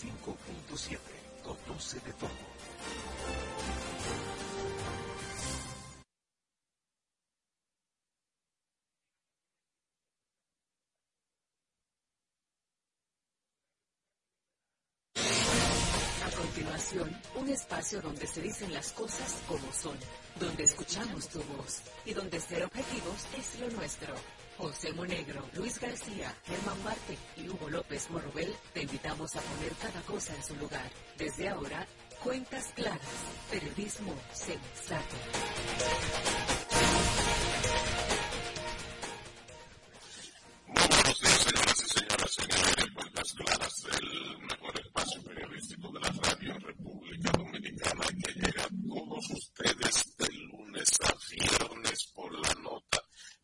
95.7. Conoce de todo. A continuación, un espacio donde se dicen las cosas como son, donde escuchamos tu voz y donde ser objetivos es lo nuestro. José Monegro, Luis García, Germán Marte y Hugo López Morrobel te invitamos a poner cada cosa en su lugar. Desde ahora, cuentas claras, periodismo sensato. Buenos días, señoras y señores, en Cuentas Claras, el mejor espacio periodístico de la radio en República Dominicana que llega a todos ustedes de lunes a viernes por la nota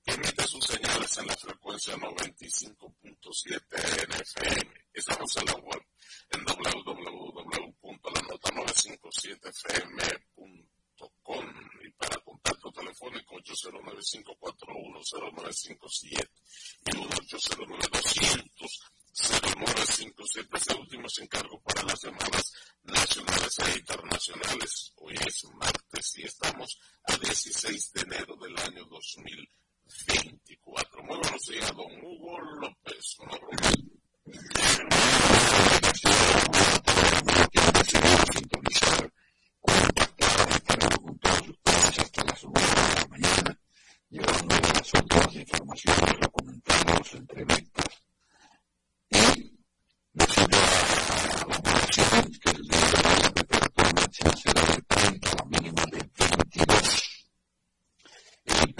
Emite sus señales en la frecuencia 95.7 NFM. Estamos en la web en www.lanota957fm.com y para contacto telefónico 809-541-0957 y 809-200-0957. Ese último encargo para las llamadas nacionales e internacionales. Hoy es martes y estamos a 16 de enero del año 2020. 24. Muy buenos días, don Hugo López. Una broma. Quiero sintonizar estaremos con todos ustedes hasta las 9 de la mañana, llevando las informaciones, entrevistas y el día la temperatura máxima será de 30, la mínima de 22. El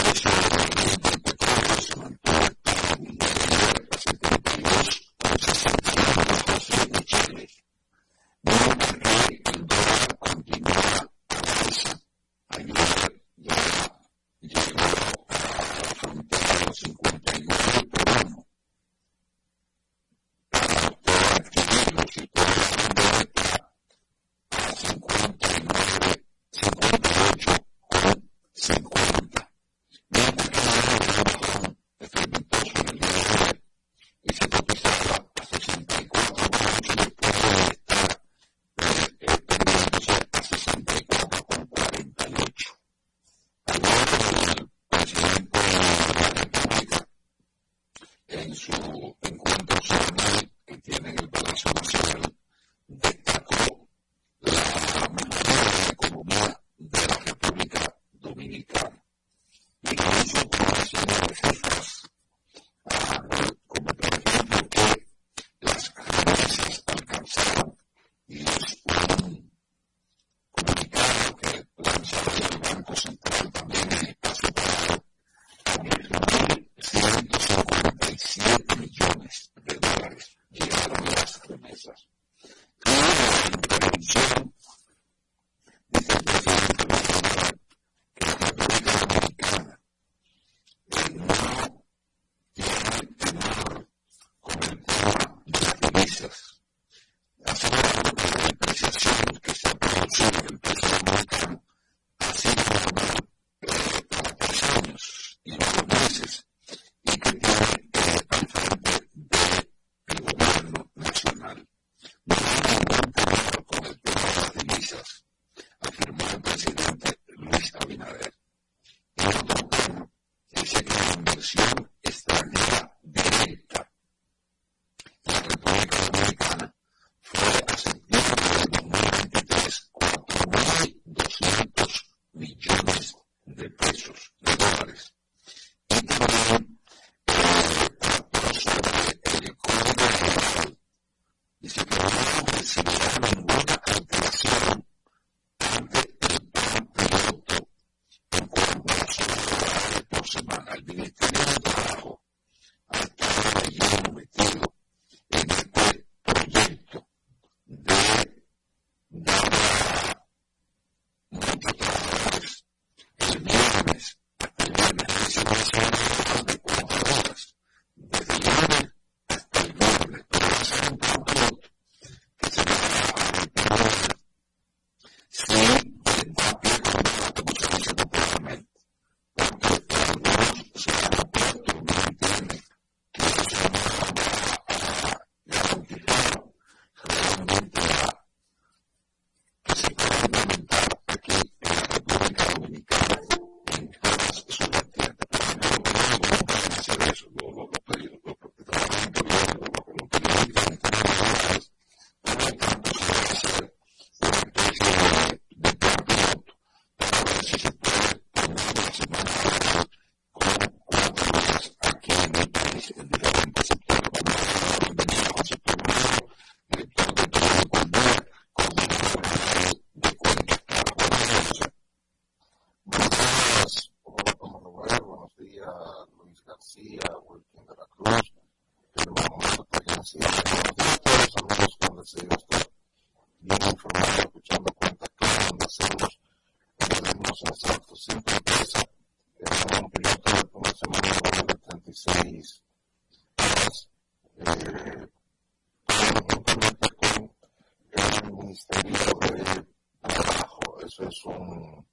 Ministerio de Trabajo. Eso es un,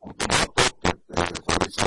un piloto que eh, realiza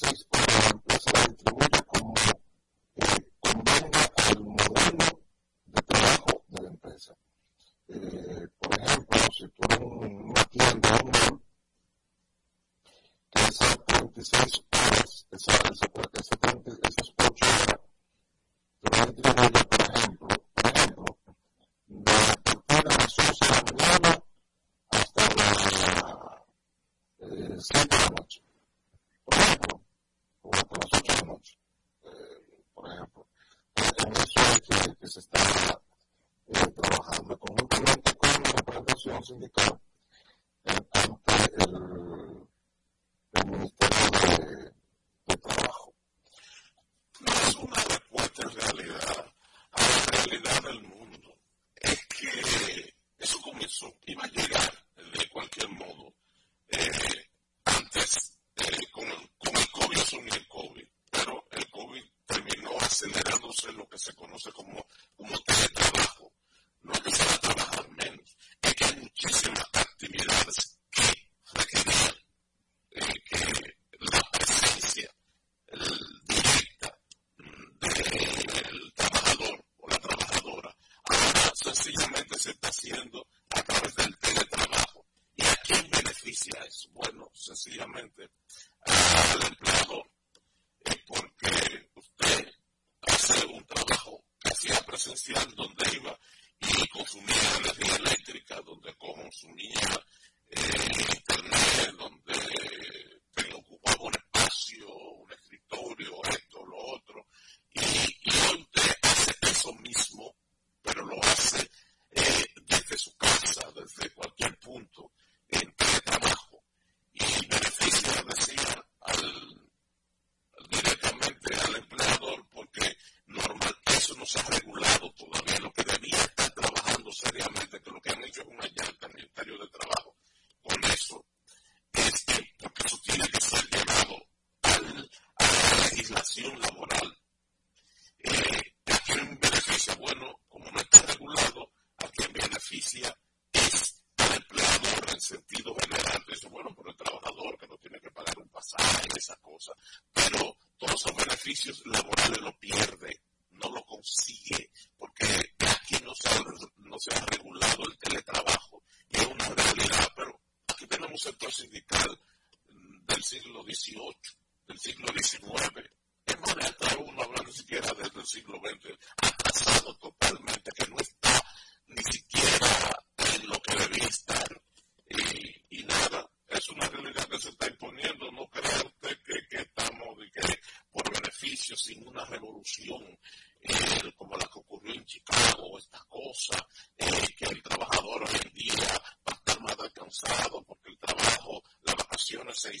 Thanks,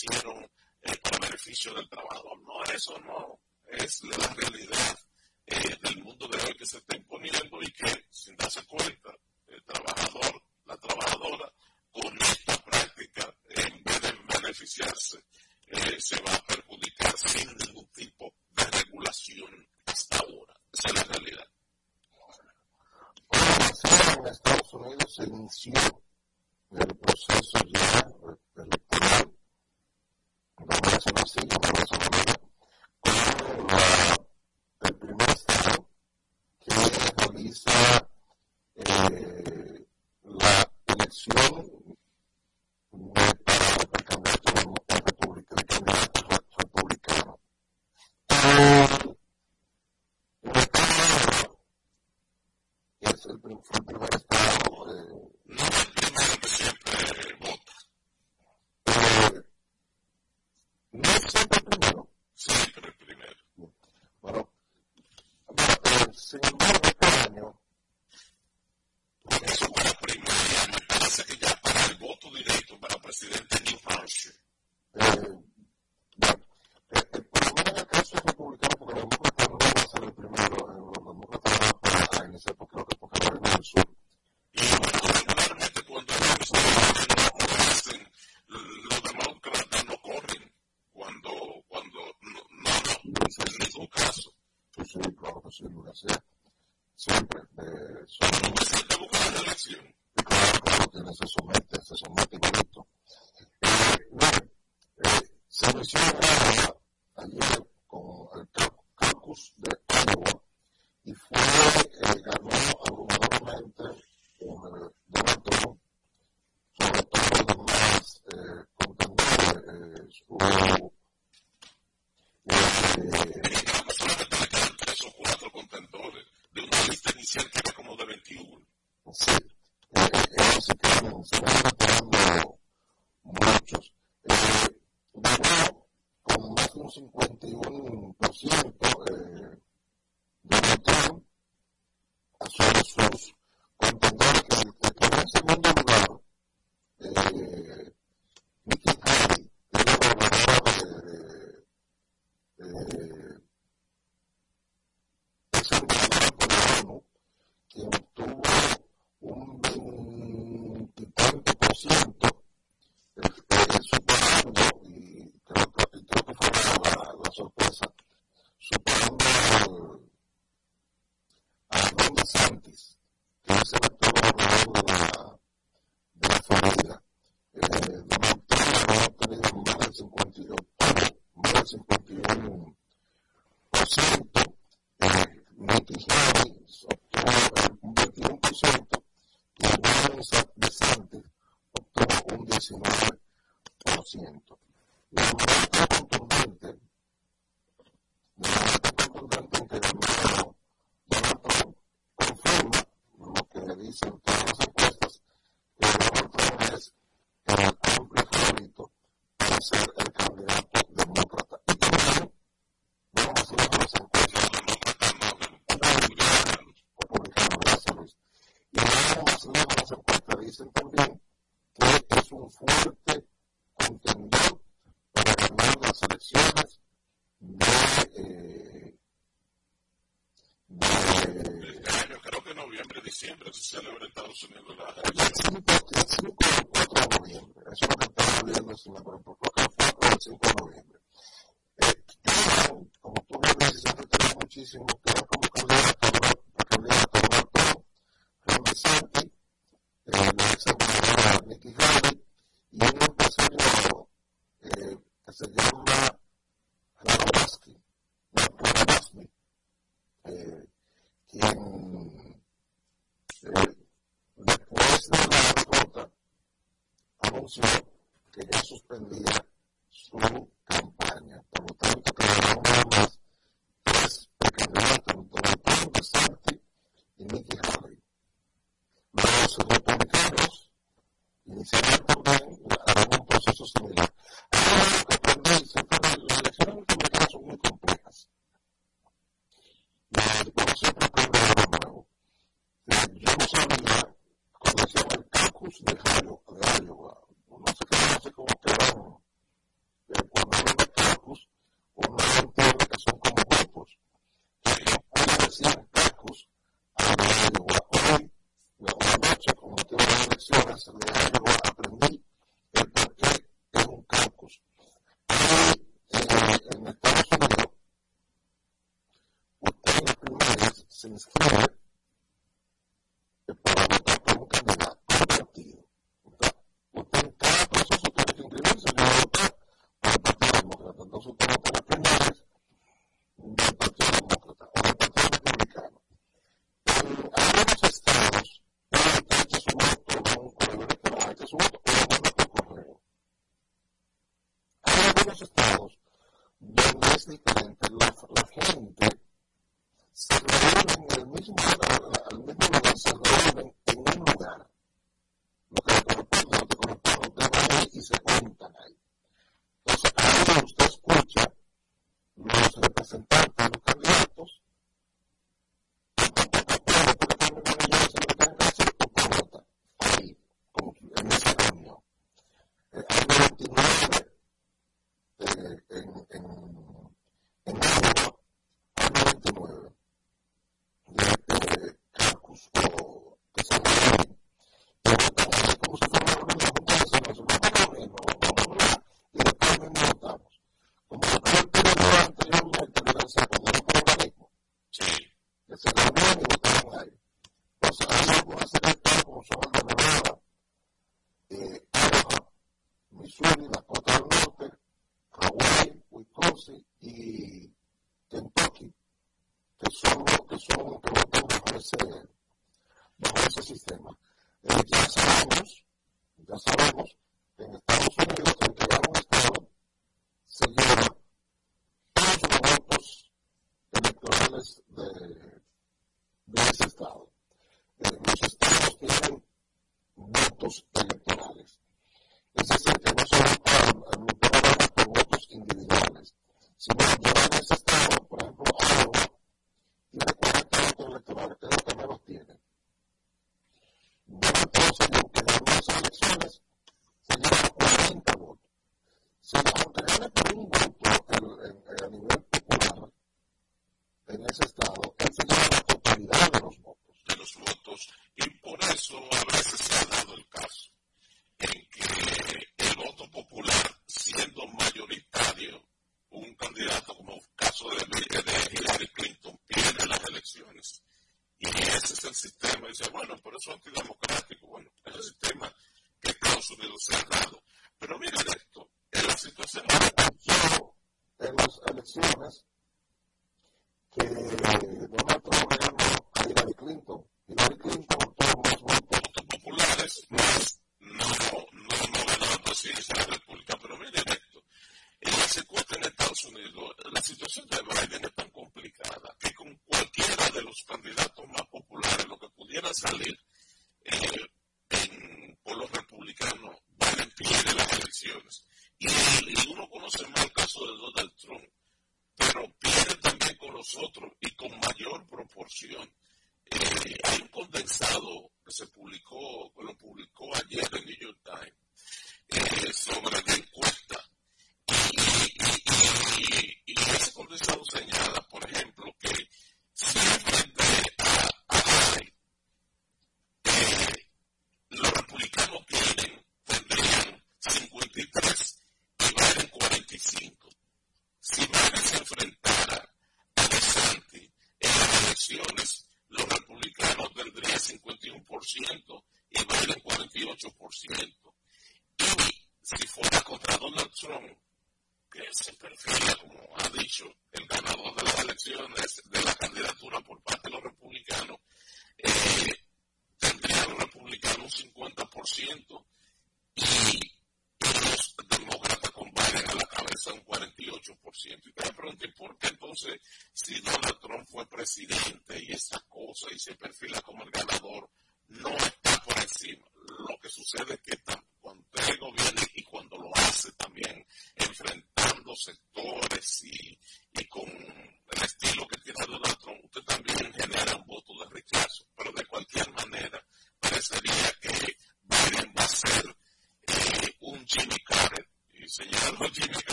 Seattle working with sorpresa, superando a Don DeSantis, que es el actual gobernador de la, de la Florida. Eh, Donald Trump ha obtenido más del 51%, más del 51 por ciento, eh, Nikki Haley obtuvo un 21 por ciento, y Ron DeSantis obtuvo un 19 por ciento. fuerte contendió para ganar las elecciones eh, de. Este año, creo que noviembre, diciembre, se celebra en Estados Unidos Thank you.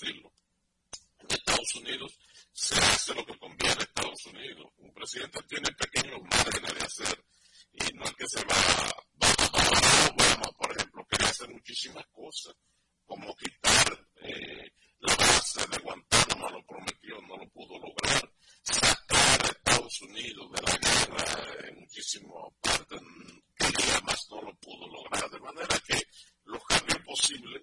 decirlo. En Estados Unidos se hace lo que conviene a Estados Unidos. Un presidente tiene pequeños márgenes de hacer y no es que se va, va, va, Obama, por ejemplo, quería hacer muchísimas cosas, como quitar eh, la base de Guantánamo, lo prometió, no lo pudo lograr, sacar a Estados Unidos de la guerra en muchísimas partes, que más no lo pudo lograr, de manera que los cambios posibles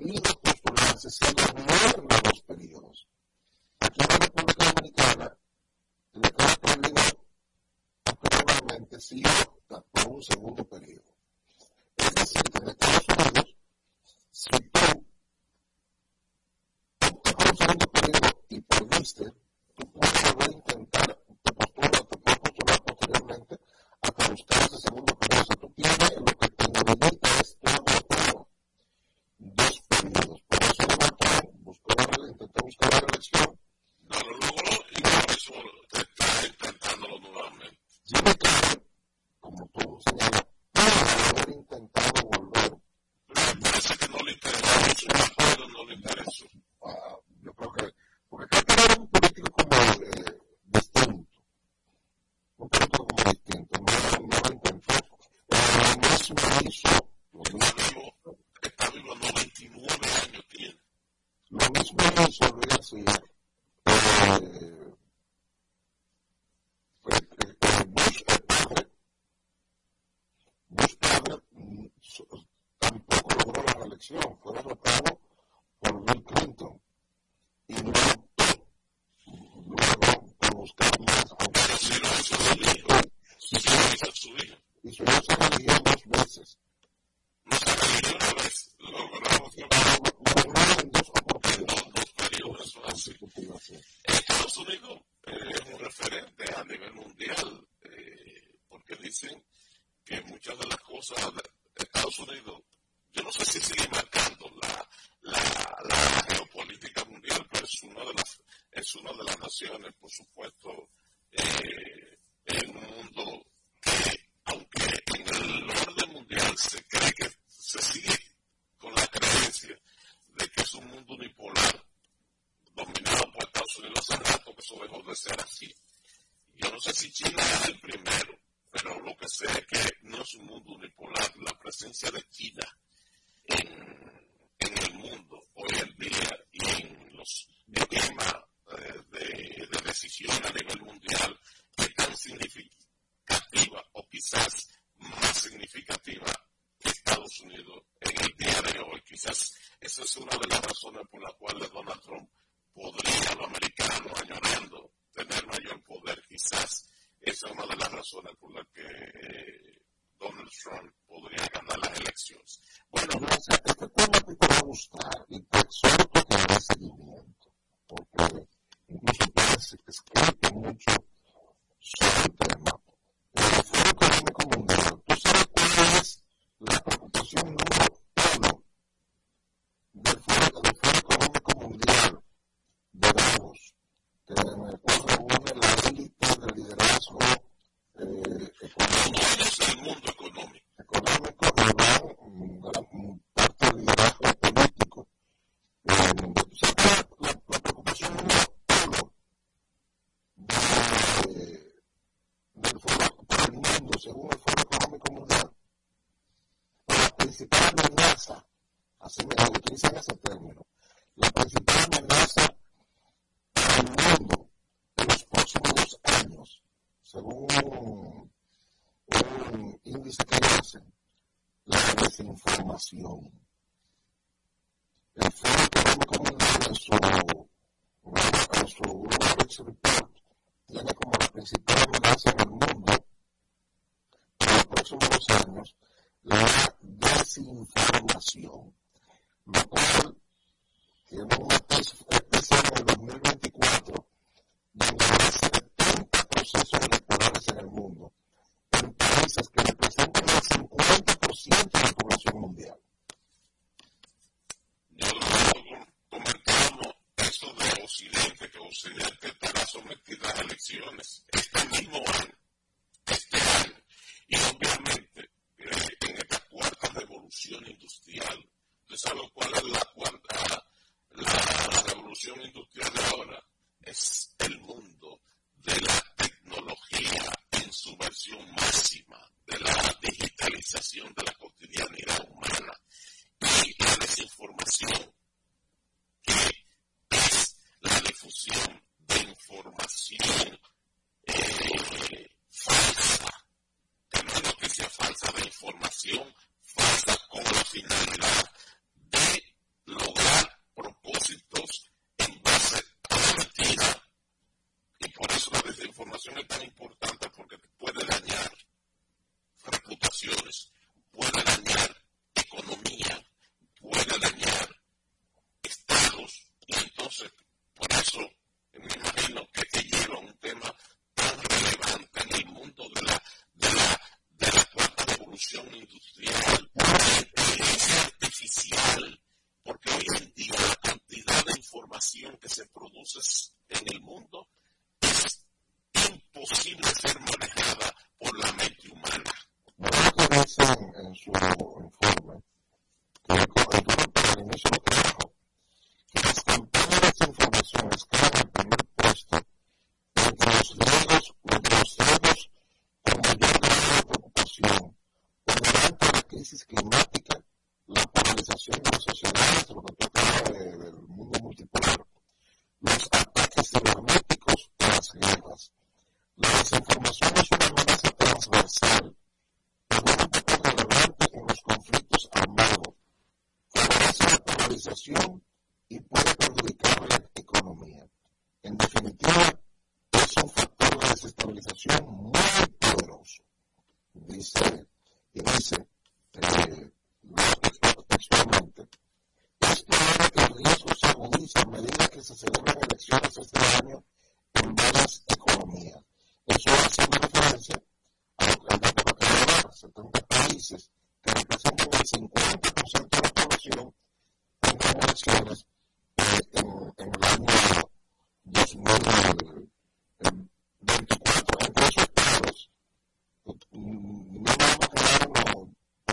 peligros postulados se gobierna los peligros. Aquí en la República Dominicana, el campo libre particularmente sí opta por un segundo periodo. Es decir, en Estados Unidos, si tú optas por un segundo periodo y perdiste, tú puedes volver a intentar tu postura, te puedes postular posteriormente hasta buscar ese segundo periodo. O tú tienes eso lo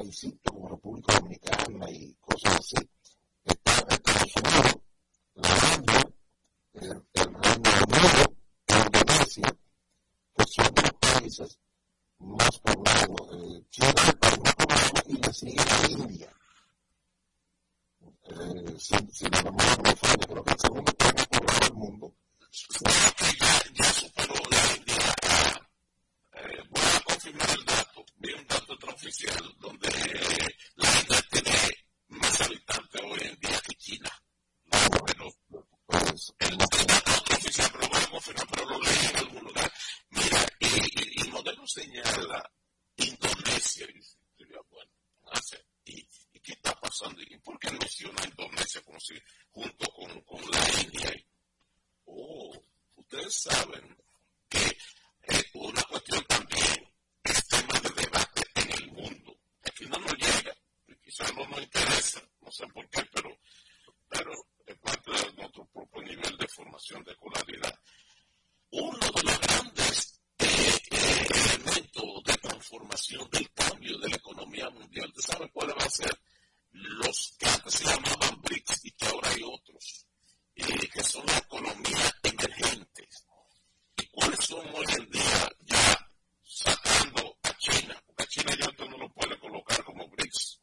paísito como República Dominicana y cosas así. Está Estados Unidos, la India, el, el Reino Unido, Indonesia, que son los países más poblados. Eh, China es el país más poblado y le sigue la India. Eh, si, si la memoria no falla, creo que el segundo país más poblado del mundo. Ya, ya superó la India. Eh, voy a confirmar el dato vi un dato oficial donde la India tiene más habitantes hoy en día que China. No, bueno, pues, el dato oficial, pero voy pero lo leí en algún lugar. Mira, y, y, y modelo señala Indonesia. Y diría, bueno, y, qué está pasando? ¿Y por qué menciona Indonesia como si junto con, la India? Oh, ustedes saben que eh, una cuestión quizás no nos interesa, no sé por qué, pero claro, es parte de nuestro propio nivel de formación de escolaridad. Uno de los grandes eh, eh, elementos de transformación del cambio de la economía mundial, ¿usted sabe cuál va a ser? Los que antes se llamaban BRICS y que ahora hay otros, eh, que son las economías emergentes. ¿Y cuáles son hoy en día ya sacando a China? Porque a China ya no lo puede colocar como BRICS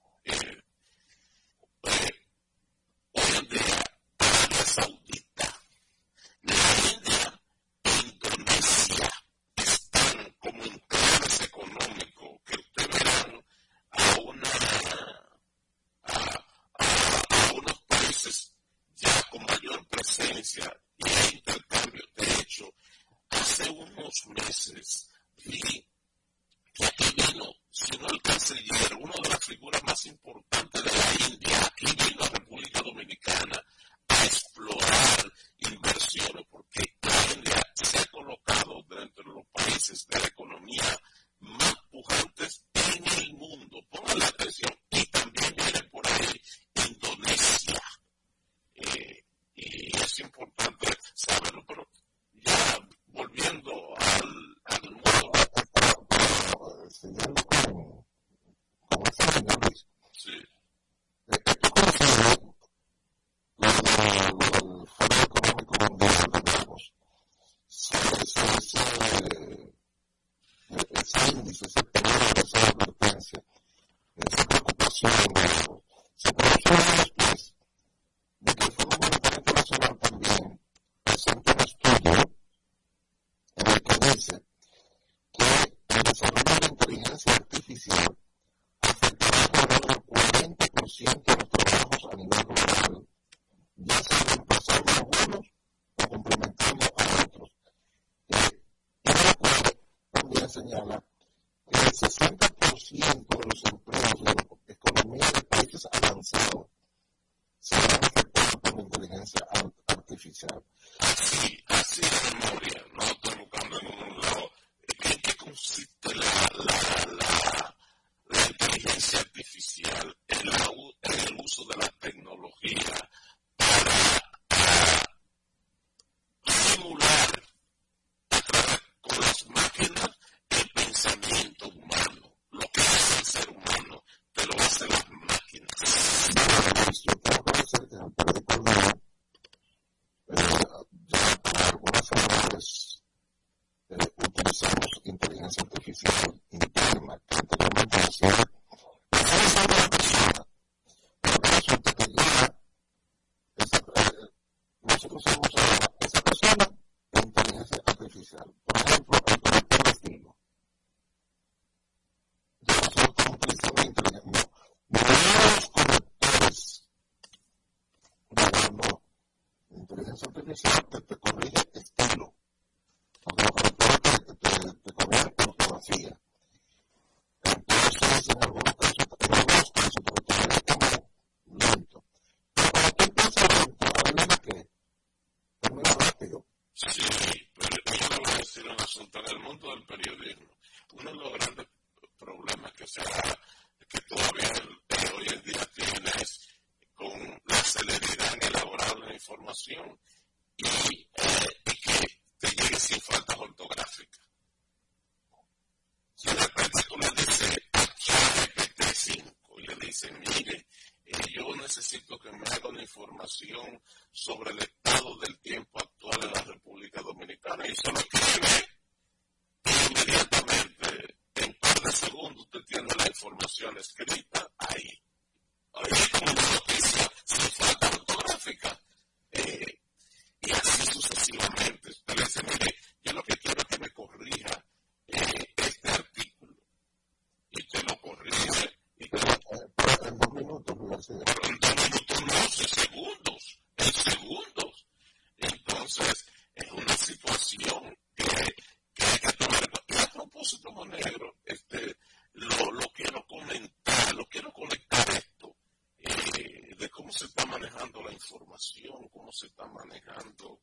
información, cómo se está manejando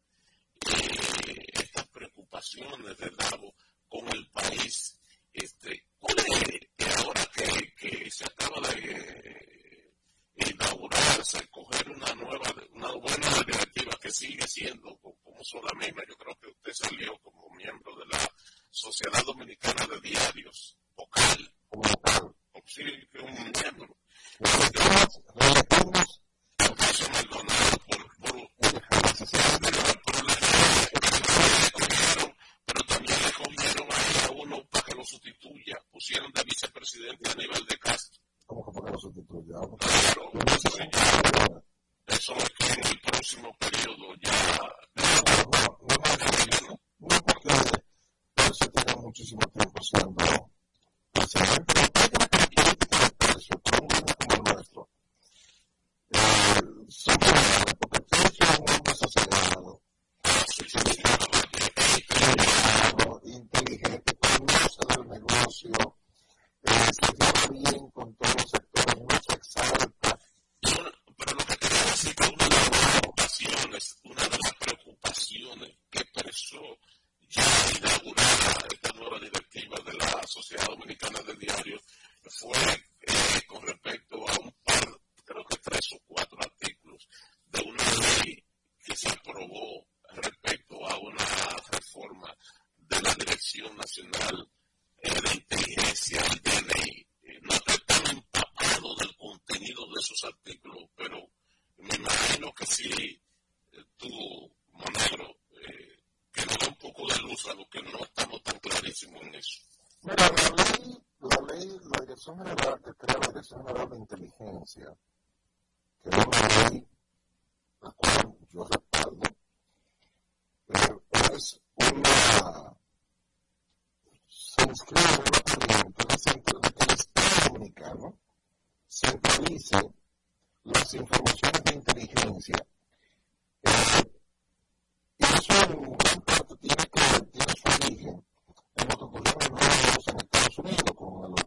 eh, estas preocupaciones de Davo con el país. Este, ¿Cuál ahora que, que se acaba de eh, inaugurarse, coger una nueva, una buena alternativa que sigue siendo como solamente se centralice las informaciones de inteligencia. Eh, eso en gran parte tiene, que, tiene su origen en lo que ocurrió en los en Estados Unidos con el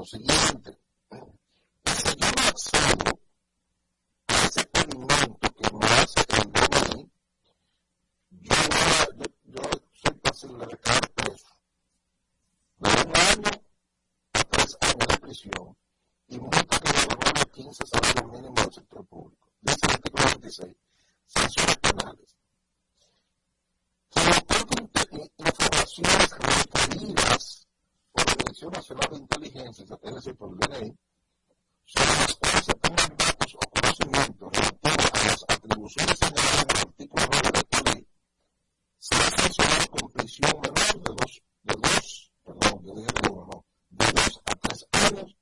lo siguiente. Si yo no accedo a ese experimento que me hace el a yo, yo, yo soy fácil de caer preso. De un año a tres años de prisión y multa que devuelve los 15 salarios mínimos del sector público. Dice el artículo 26. Sanciones penales. Que no tengan informaciones referidas Dirección Nacional de Inteligencia, es decir, por el DNI, sobre las cuales se tengan datos o conocimientos relativos a las atribuciones señaladas en el artículo 9 de esta ley, será sancionado con prisión menor de dos, de dos, perdón, yo dije de uno, no, de dos a tres años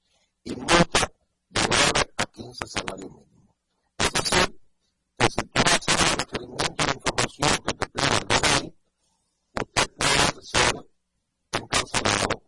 y multa de 9 a 15 salarios mínimos. Es decir, que si tú vas a el requerimiento de información que te pide el DNI, usted puede ser encarcelado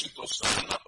しとした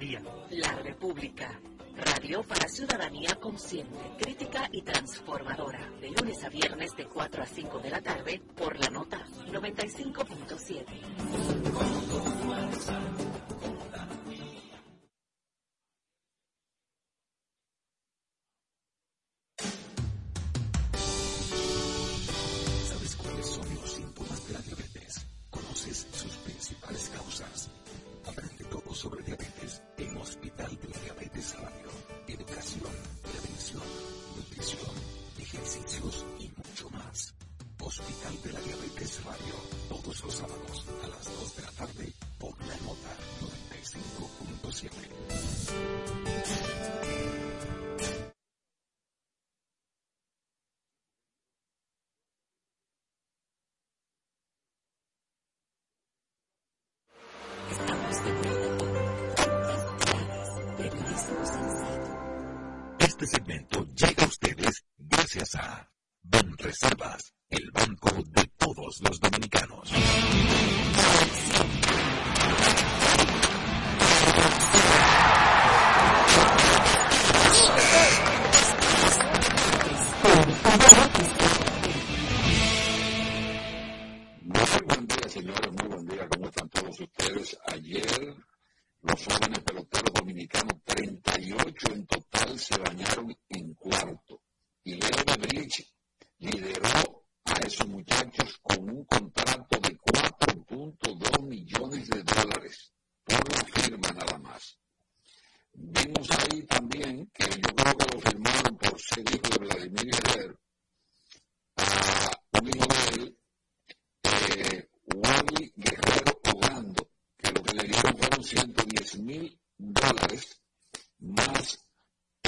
La República. Radio para ciudadanía consciente, crítica y transformadora. De lunes a viernes de 4 a 5 de la tarde por la nota 95.7. dólares más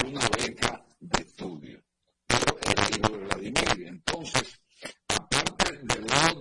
una beca de estudio por el libro de Vladimir. Entonces, aparte de los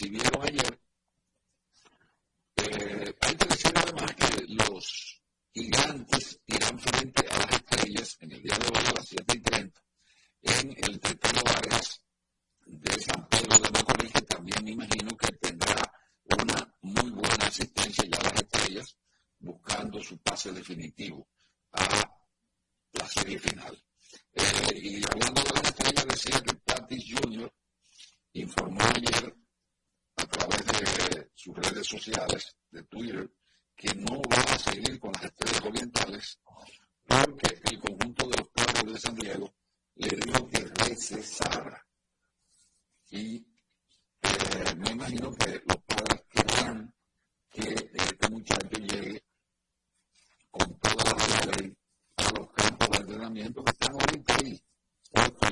recibieron ayer, eh, hay que decir además que los gigantes irán frente a las estrellas en el día de hoy a las 7 y 30 en el Tretano Vargas de San Pedro de Macorís, que también me imagino que tendrá una muy buena asistencia ya a las estrellas buscando su pase definitivo a la serie final. Eh, y hablando de las estrellas, decía que Tatis Jr. informó ayer a través de sus redes sociales, de Twitter, que no va a seguir con las estrellas orientales porque el conjunto de los pueblos de San Diego le dijo que recesara. Y eh, me imagino que los padres querrán que este muchacho llegue con toda la ley a los campos de entrenamiento que están ahorita ahí,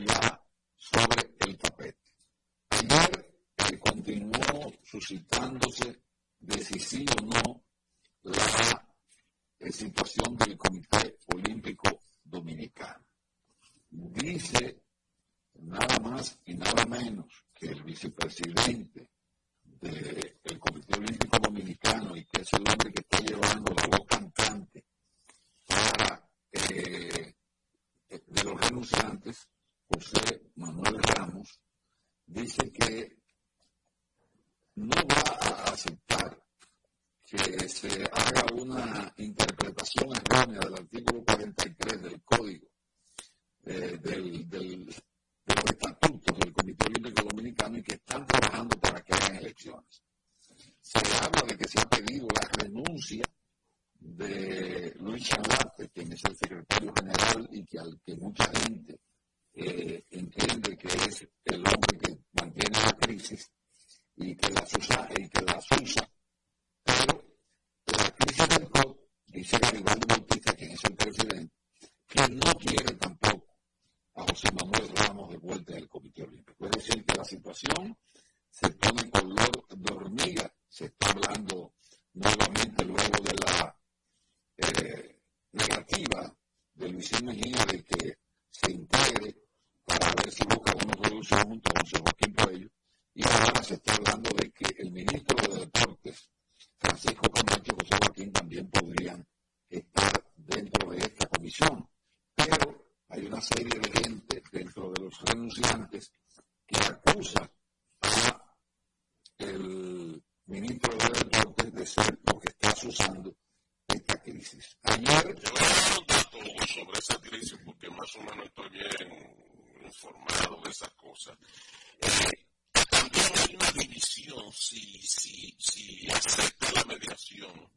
ya sobre el tapete continuó suscitándose de si sí o no la situación del Comité Olímpico Dominicano. Dice nada más y nada menos que el vicepresidente del Comité Olímpico Dominicano y que es el hombre que está llevando la voz cantante para eh, de los renunciantes, José Manuel Ramos, dice que no va a aceptar que se haga una interpretación errónea del artículo 43 del Código eh, del, del, de los estatutos del Comité Olímpico Dominicano y que están trabajando para que hagan elecciones. Se habla de que se ha pedido la renuncia de Luis Chalate, quien es el secretario general y que al que mucha gente eh, entiende que es el hombre que mantiene la crisis, y que las usa, y que las usa. Pero la crisis del COP, dice Garibaldi Bautista, quien es el presidente, que no quiere tampoco a José Manuel Ramos de vuelta del Comité Olímpico. Es decir, que la situación se pone en color de hormiga. Se está hablando nuevamente luego de la eh, negativa de Luis Mejía de que se integre para ver si busca una solución junto a José Joaquín Cabello y ahora se está hablando de que el ministro de Deportes, Francisco Camacho José Joaquín, también podrían estar dentro de esta comisión. Pero hay una serie de gente dentro de los renunciantes que acusa a el ministro de Deportes de ser lo que está usando esta crisis. Ayer... Yo voy a dar un sobre esa crisis porque más o menos estoy bien informado de esas cosas. Eh, hay una división si, acepta la mediación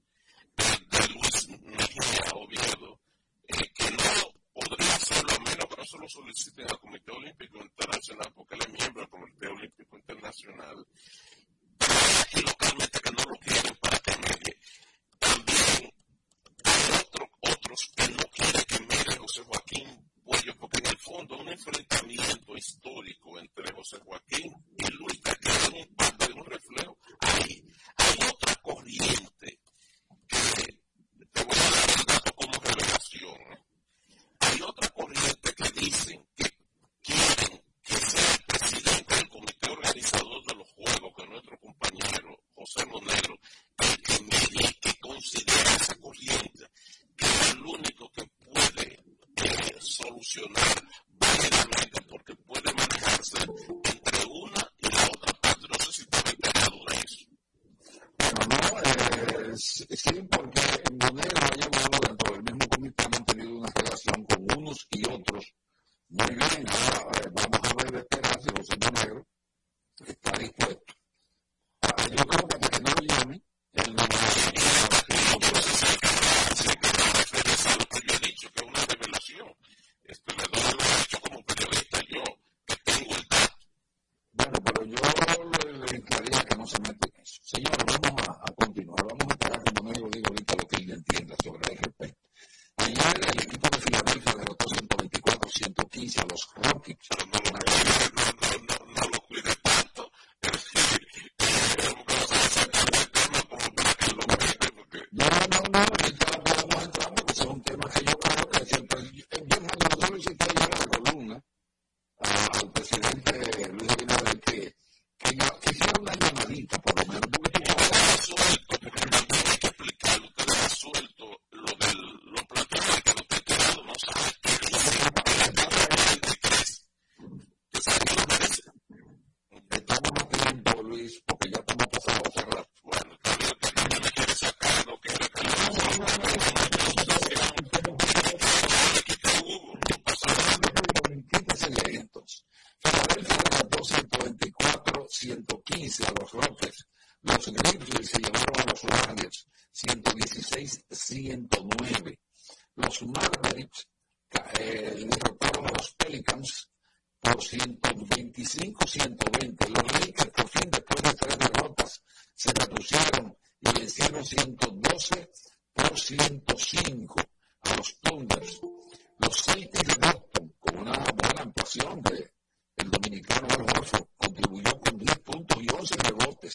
de Luis Mejía Oviedo, eh, que no podría hacerlo a menos que no se lo soliciten al Comité Olímpico Internacional, porque él es miembro del Comité Olímpico Internacional, y localmente que no lo quieren para que medie. También hay otros que no quieren que medie José Joaquín apoyo, porque en el fondo un enfrentamiento histórico entre José Joaquín y Luis Taquero es un parte de un reflejo. Ahí hay otra corriente que te voy a dar un dato como revelación. ¿eh? Hay otra corriente que dicen que quieren que sea el presidente del comité organizador de los juegos que nuestro compañero José Monero, el que que considera esa corriente que es el único que solucionar válidamente porque puede manejarse entre una y la otra parte. No sé si tiene enterado de eso. Bueno, no, es, es eh, importante